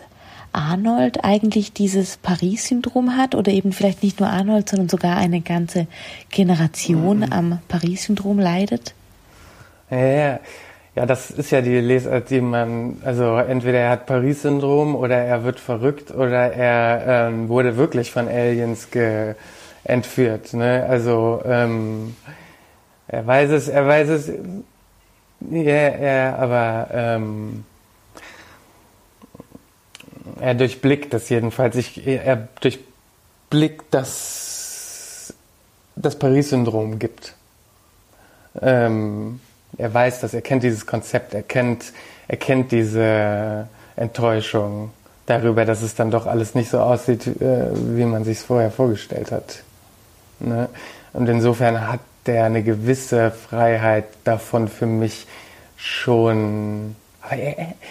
Arnold eigentlich dieses Paris-Syndrom hat oder eben vielleicht nicht nur Arnold, sondern sogar eine ganze Generation mhm. am Paris-Syndrom leidet? Ja, ja. Ja, das ist ja die Lesart, die man, also entweder er hat Paris-Syndrom oder er wird verrückt oder er ähm, wurde wirklich von Aliens entführt. Ne? Also ähm, er weiß es, er weiß es, ja, ja aber ähm, er durchblickt das jedenfalls. Ich, er durchblickt, dass das Paris-Syndrom gibt. Ähm, er weiß das, er kennt dieses Konzept, er kennt, er kennt diese Enttäuschung darüber, dass es dann doch alles nicht so aussieht, äh, wie man sich es vorher vorgestellt hat. Ne? Und insofern hat der eine gewisse Freiheit davon für mich schon.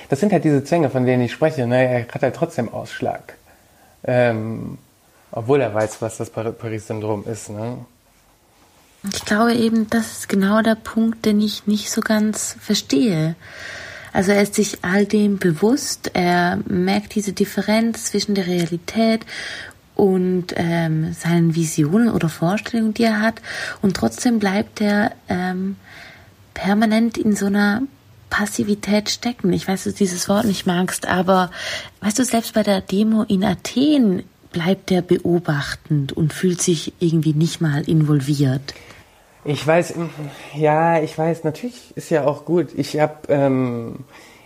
Das sind halt diese Zwänge, von denen ich spreche. Ne? Er hat halt trotzdem Ausschlag. Ähm, obwohl er weiß, was das Paris-Syndrom ist. Ne? Ich glaube eben, das ist genau der Punkt, den ich nicht so ganz verstehe. Also er ist sich all dem bewusst, er merkt diese Differenz zwischen der Realität und ähm, seinen Visionen oder Vorstellungen, die er hat, und trotzdem bleibt er ähm, permanent in so einer Passivität stecken. Ich weiß, dass du dieses Wort nicht magst, aber weißt du, selbst bei der Demo in Athen bleibt er beobachtend und fühlt sich irgendwie nicht mal involviert. Ich weiß, ja, ich weiß, natürlich ist ja auch gut. Ich hab, ähm,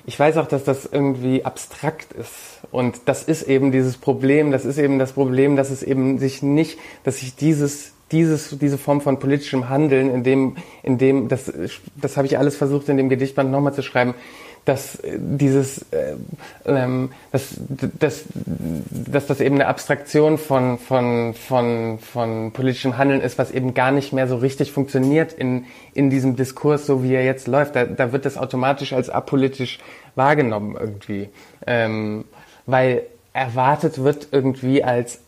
ich weiß auch, dass das irgendwie abstrakt ist. Und das ist eben dieses Problem, das ist eben das Problem, dass es eben sich nicht, dass sich dieses dieses, diese Form von politischem Handeln, in dem, in dem, das, das habe ich alles versucht in dem Gedichtband nochmal zu schreiben, dass dieses, äh, ähm, dass, dass, dass das eben eine Abstraktion von, von, von, von politischem Handeln ist, was eben gar nicht mehr so richtig funktioniert in, in diesem Diskurs, so wie er jetzt läuft. Da, da wird das automatisch als apolitisch wahrgenommen irgendwie. Ähm, weil erwartet wird irgendwie als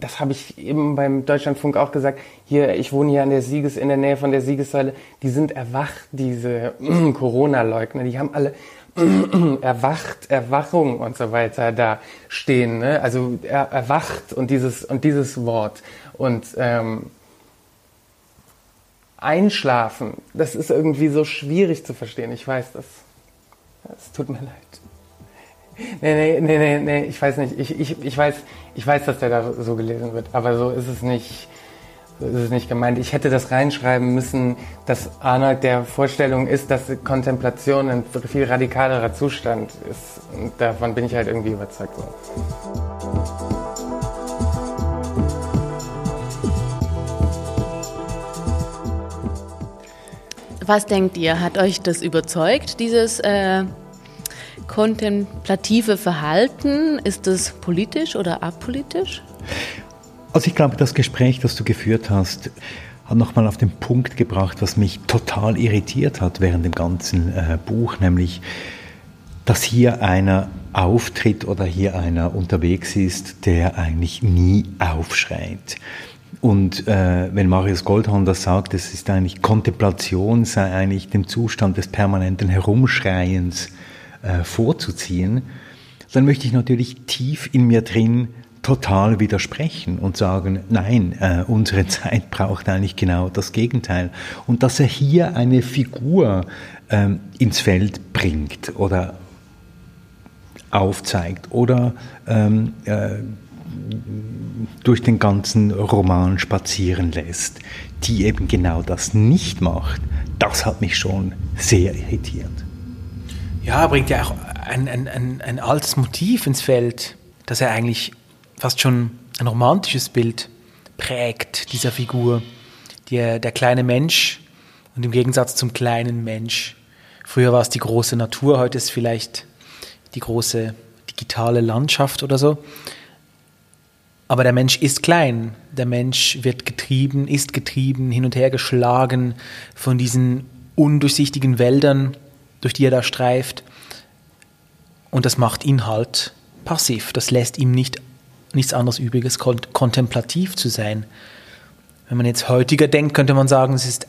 das habe ich eben beim Deutschlandfunk auch gesagt, hier, ich wohne hier an der Sieges, in der Nähe von der Siegessäule, die sind erwacht, diese Corona-Leugner, die haben alle erwacht, Erwachung und so weiter da stehen, ne? also er, erwacht und dieses, und dieses Wort und ähm, einschlafen, das ist irgendwie so schwierig zu verstehen, ich weiß das, es tut mir leid. Nee, nee, nee, nee, nee, ich weiß nicht. Ich, ich, ich, weiß, ich weiß, dass der da so gelesen wird, aber so ist es nicht. So ist es nicht gemeint. Ich hätte das reinschreiben müssen, dass Arnold der Vorstellung ist, dass Kontemplation ein viel radikalerer Zustand ist. Und davon bin ich halt irgendwie überzeugt. So. Was denkt ihr? Hat euch das überzeugt, dieses äh, kontemplative Verhalten, ist das politisch oder apolitisch? Also ich glaube, das Gespräch, das du geführt hast, hat nochmal auf den Punkt gebracht, was mich total irritiert hat während dem ganzen äh, Buch, nämlich, dass hier einer auftritt oder hier einer unterwegs ist, der eigentlich nie aufschreit. Und äh, wenn Marius Goldhorn das sagt, es ist eigentlich Kontemplation, sei eigentlich dem Zustand des permanenten Herumschreiens äh, vorzuziehen, dann möchte ich natürlich tief in mir drin total widersprechen und sagen, nein, äh, unsere Zeit braucht eigentlich genau das Gegenteil. Und dass er hier eine Figur ähm, ins Feld bringt oder aufzeigt oder ähm, äh, durch den ganzen Roman spazieren lässt, die eben genau das nicht macht, das hat mich schon sehr irritiert. Ja, bringt ja auch ein, ein, ein, ein altes Motiv ins Feld, das er eigentlich fast schon ein romantisches Bild prägt, dieser Figur. Der, der kleine Mensch und im Gegensatz zum kleinen Mensch. Früher war es die große Natur, heute ist vielleicht die große digitale Landschaft oder so. Aber der Mensch ist klein. Der Mensch wird getrieben, ist getrieben, hin und her geschlagen von diesen undurchsichtigen Wäldern, durch die er da streift. Und das macht ihn halt passiv. Das lässt ihm nicht, nichts anderes übriges, kontemplativ zu sein. Wenn man jetzt heutiger denkt, könnte man sagen, es ist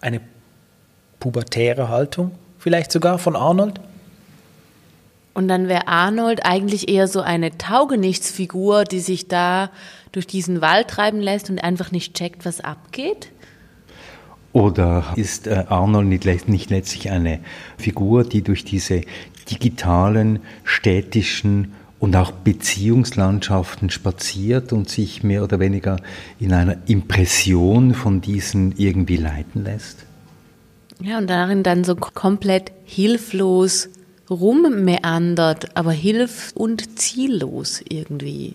eine pubertäre Haltung, vielleicht sogar von Arnold. Und dann wäre Arnold eigentlich eher so eine Taugenichtsfigur, die sich da durch diesen Wald treiben lässt und einfach nicht checkt, was abgeht? Oder ist äh, Arnold nicht, nicht letztlich eine Figur, die durch diese digitalen, städtischen und auch Beziehungslandschaften spaziert und sich mehr oder weniger in einer Impression von diesen irgendwie leiten lässt? Ja, und darin dann so komplett hilflos rummeandert, aber hilf- und ziellos irgendwie.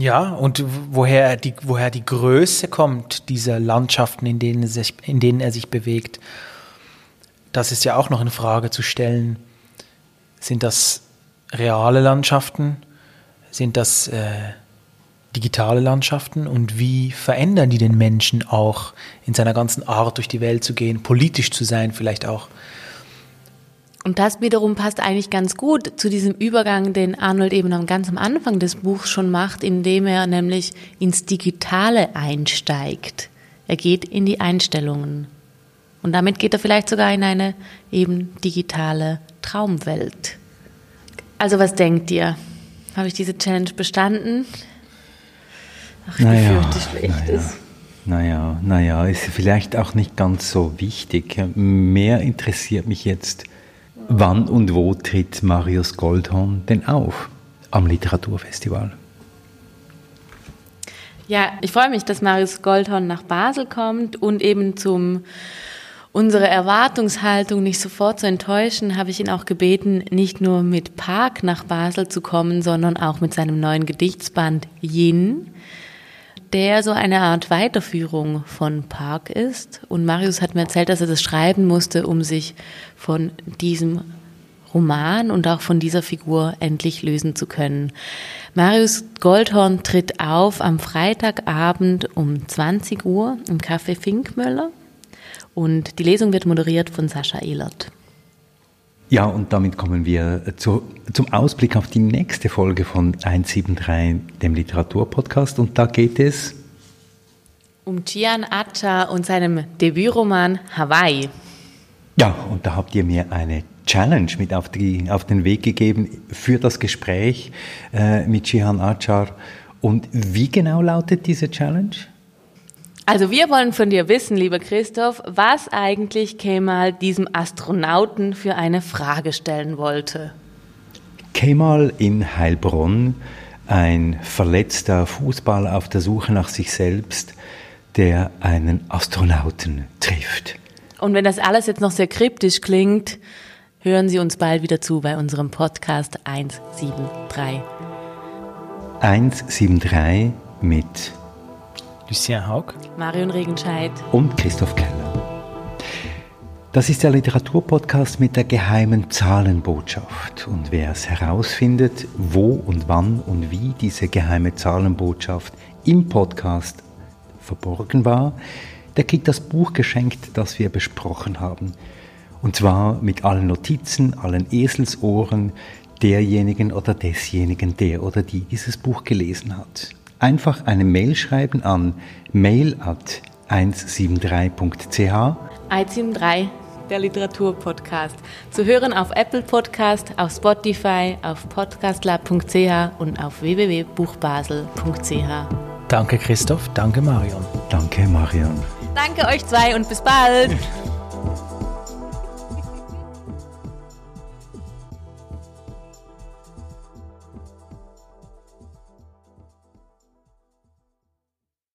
Ja, und woher die, woher die Größe kommt dieser Landschaften, in denen, er sich, in denen er sich bewegt, das ist ja auch noch eine Frage zu stellen. Sind das reale Landschaften? Sind das äh, digitale Landschaften? Und wie verändern die den Menschen auch in seiner ganzen Art durch die Welt zu gehen, politisch zu sein vielleicht auch? Und das wiederum passt eigentlich ganz gut zu diesem Übergang, den Arnold eben ganz am Anfang des Buchs schon macht, indem er nämlich ins Digitale einsteigt. Er geht in die Einstellungen. Und damit geht er vielleicht sogar in eine eben digitale Traumwelt. Also was denkt ihr? Habe ich diese Challenge bestanden? Ach, ich naja, befürchte Schlechtes. Naja, naja, ist vielleicht auch nicht ganz so wichtig. Mehr interessiert mich jetzt, Wann und wo tritt Marius Goldhorn denn auf am Literaturfestival? Ja, ich freue mich, dass Marius Goldhorn nach Basel kommt und eben zum unsere Erwartungshaltung nicht sofort zu enttäuschen, habe ich ihn auch gebeten, nicht nur mit Park nach Basel zu kommen, sondern auch mit seinem neuen Gedichtsband Yin der so eine Art Weiterführung von Park ist. Und Marius hat mir erzählt, dass er das schreiben musste, um sich von diesem Roman und auch von dieser Figur endlich lösen zu können. Marius Goldhorn tritt auf am Freitagabend um 20 Uhr im Café Finkmöller und die Lesung wird moderiert von Sascha Ehlert. Ja, und damit kommen wir zu, zum Ausblick auf die nächste Folge von 173, dem Literaturpodcast. Und da geht es um Gian Acha und seinem Debütroman Hawaii. Ja, und da habt ihr mir eine Challenge mit auf, die, auf den Weg gegeben für das Gespräch äh, mit Jihan Achar. Und wie genau lautet diese Challenge? Also wir wollen von dir wissen, lieber Christoph, was eigentlich Kemal diesem Astronauten für eine Frage stellen wollte. Kemal in Heilbronn, ein verletzter Fußballer auf der Suche nach sich selbst, der einen Astronauten trifft. Und wenn das alles jetzt noch sehr kryptisch klingt, hören Sie uns bald wieder zu bei unserem Podcast 173. 173 mit Lucien Haug, Marion Regenscheid und Christoph Keller. Das ist der Literaturpodcast mit der geheimen Zahlenbotschaft. Und wer es herausfindet, wo und wann und wie diese geheime Zahlenbotschaft im Podcast verborgen war, der kriegt das Buch geschenkt, das wir besprochen haben. Und zwar mit allen Notizen, allen Eselsohren derjenigen oder desjenigen, der oder die dieses Buch gelesen hat einfach eine Mail schreiben an mail at 173.ch. 173, der Literaturpodcast. Zu hören auf Apple Podcast, auf Spotify, auf podcastlab.ch und auf www.buchbasel.ch. Danke Christoph, danke Marion. Danke Marion. Danke euch zwei und bis bald.